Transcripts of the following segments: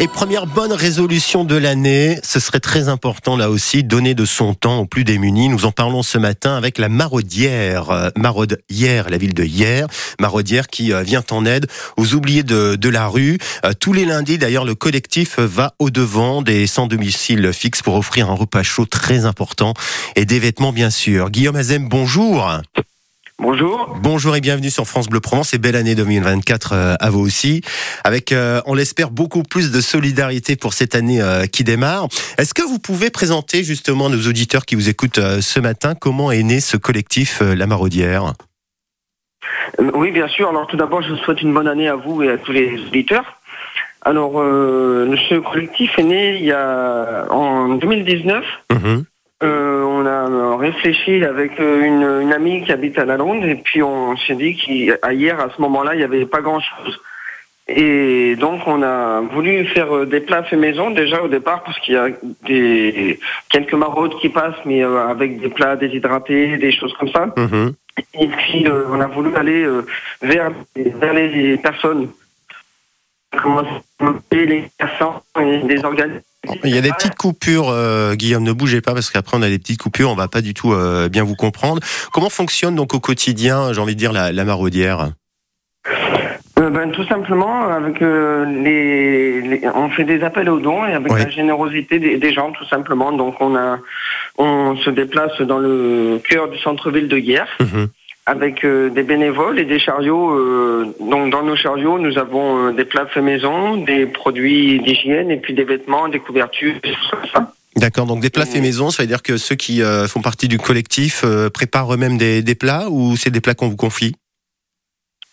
Et première bonne résolution de l'année, ce serait très important là aussi, donner de son temps aux plus démunis. Nous en parlons ce matin avec la Maraudière, euh, Maraudière, la ville de Hier, Maraudière qui euh, vient en aide aux oubliés de, de la rue. Euh, tous les lundis, d'ailleurs, le collectif va au-devant des sans domicile fixe pour offrir un repas chaud très important et des vêtements bien sûr. Guillaume Azem, bonjour. Bonjour. Bonjour et bienvenue sur France Bleu Provence et belle année 2024 euh, à vous aussi. Avec, euh, on l'espère, beaucoup plus de solidarité pour cette année euh, qui démarre. Est-ce que vous pouvez présenter justement à nos auditeurs qui vous écoutent ce matin comment est né ce collectif La Maraudière? Oui, bien sûr. Alors tout d'abord, je vous souhaite une bonne année à vous et à tous les auditeurs. Alors, ce collectif est né il y a en 2019 on a réfléchi avec euh, une, amie qui habite à la Londe et puis on s'est dit qu'hier, à ce moment-là, il n'y avait pas grand-chose. Et donc on a voulu faire euh, des plats fait maison déjà au départ parce qu'il y a des quelques maraudes qui passent mais euh, avec des plats déshydratés, des choses comme ça. Mm-hmm. Et puis on a voulu aller vers, vers les personnes, commencer les personnes des organismes il y a des petites coupures, euh, Guillaume, ne bougez pas parce qu'après on a des petites coupures, on va pas du tout euh, bien vous comprendre. Comment fonctionne donc au quotidien, j'ai envie de dire, la, maraudière? Euh, ben, tout simplement, avec les, on fait des appels aux dons et avec la générosité des, gens, tout simplement. Donc on a, on se déplace dans le cœur du centre-ville de Guerre. Mhm avec euh, des bénévoles et des chariots. Euh, donc dans nos chariots, nous avons euh, des plats faits maison, des produits d'hygiène et puis des vêtements, des couvertures, des. D'accord, donc des plats faits maison, ça veut dire que ceux qui font partie du collectif préparent eux-mêmes des, plats ou c'est des plats qu'on vous confie?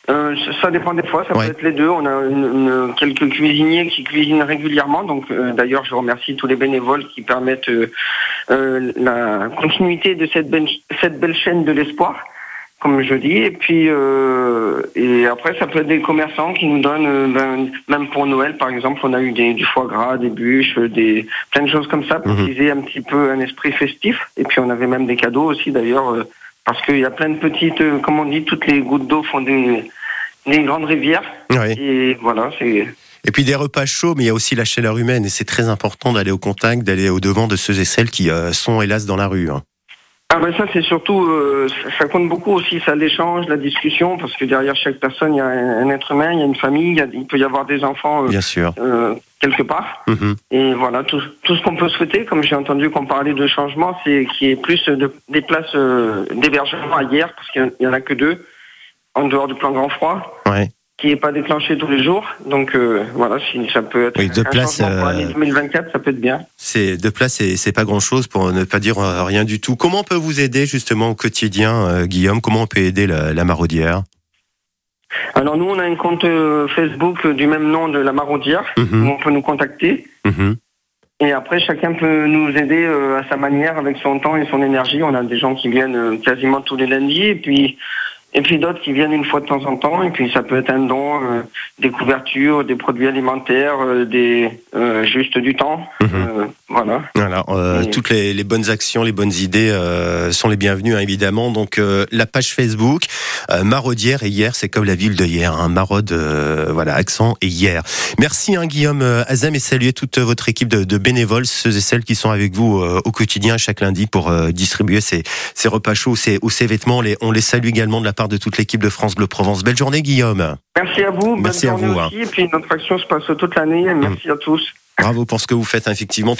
Ça dépend des fois, ça peut être les deux. On a quelques cuisiniers qui cuisinent régulièrement. Donc, d'ailleurs, je remercie tous les bénévoles qui permettent la continuité de cette cette belle chaîne de l'espoir comme je dis. Et puis, euh, et après, ça peut être des commerçants qui nous donnent, euh, ben, même pour Noël, par exemple, on a eu des, du foie gras, des bûches, des plein de choses comme ça pour mhm. utiliser un petit peu un esprit festif. Et puis, on avait même des cadeaux aussi, d'ailleurs, euh, parce qu'il y a plein de petites, comme on dit, toutes les gouttes d'eau font des, des grandes rivières. Et voilà, c'est. Et puis des repas chauds, mais il y a aussi la chaleur humaine, et c'est très important d'aller au contact, d'aller au devant de ceux et celles qui sont hélas dans la rue. Hein. Ah ben ça c'est surtout euh, ça compte beaucoup aussi ça l'échange la discussion parce que derrière chaque personne il y a un, être humain il y a une famille il, peut y avoir des enfants euh, bien sûr. euh, quelque part. Mm-hmm. et voilà tout, tout ce qu'on peut souhaiter comme j'ai entendu qu'on parlait de changement c'est qu'il y ait plus de, des places d'hébergement ailleurs parce qu'il y en a que deux en dehors du plan grand froid. Ouais qui n'est pas déclenché tous les jours. Donc euh, voilà, si ça peut être oui, deux places, pour l'année 2024, ça peut être bien. C'est deux places, c'est pas grand chose pour ne pas dire euh, rien du tout. Comment on peut vous aider justement au quotidien, euh, Guillaume? Comment on peut aider la, la maraudière? Alors nous, on a un compte Facebook du même nom de la maraudière, mhm. où on peut nous contacter. Mhm. Et après, chacun peut nous aider à sa manière, avec son temps et son énergie. On a des gens qui viennent quasiment tous les lundis, et puis et puis d'autres qui viennent une fois de temps en temps. Et puis ça peut être un don, euh, des couvertures, des produits alimentaires, euh, des euh, juste du temps. Mhm. voilà. Voilà. Toutes les, bonnes actions, les bonnes idées sont les bienvenues hein, évidemment. Donc la page Facebook Maraudière et hier, c'est comme la ville de hier. Hein, Maraude, voilà, accent et hier. Merci hein, Guillaume Azam et saluer toute votre équipe de, bénévoles, ceux et celles qui sont avec vous au quotidien chaque lundi pour distribuer ces, ces repas chauds ou ces, vêtements. Les, on les salue également de la part de toute l'équipe de France Bleu Provence. Belle journée, Guillaume. Merci à vous. Merci à vous. Aussi. Et puis notre action se passe toute l'année. Merci à tous. Bravo pour ce que vous faites, effectivement.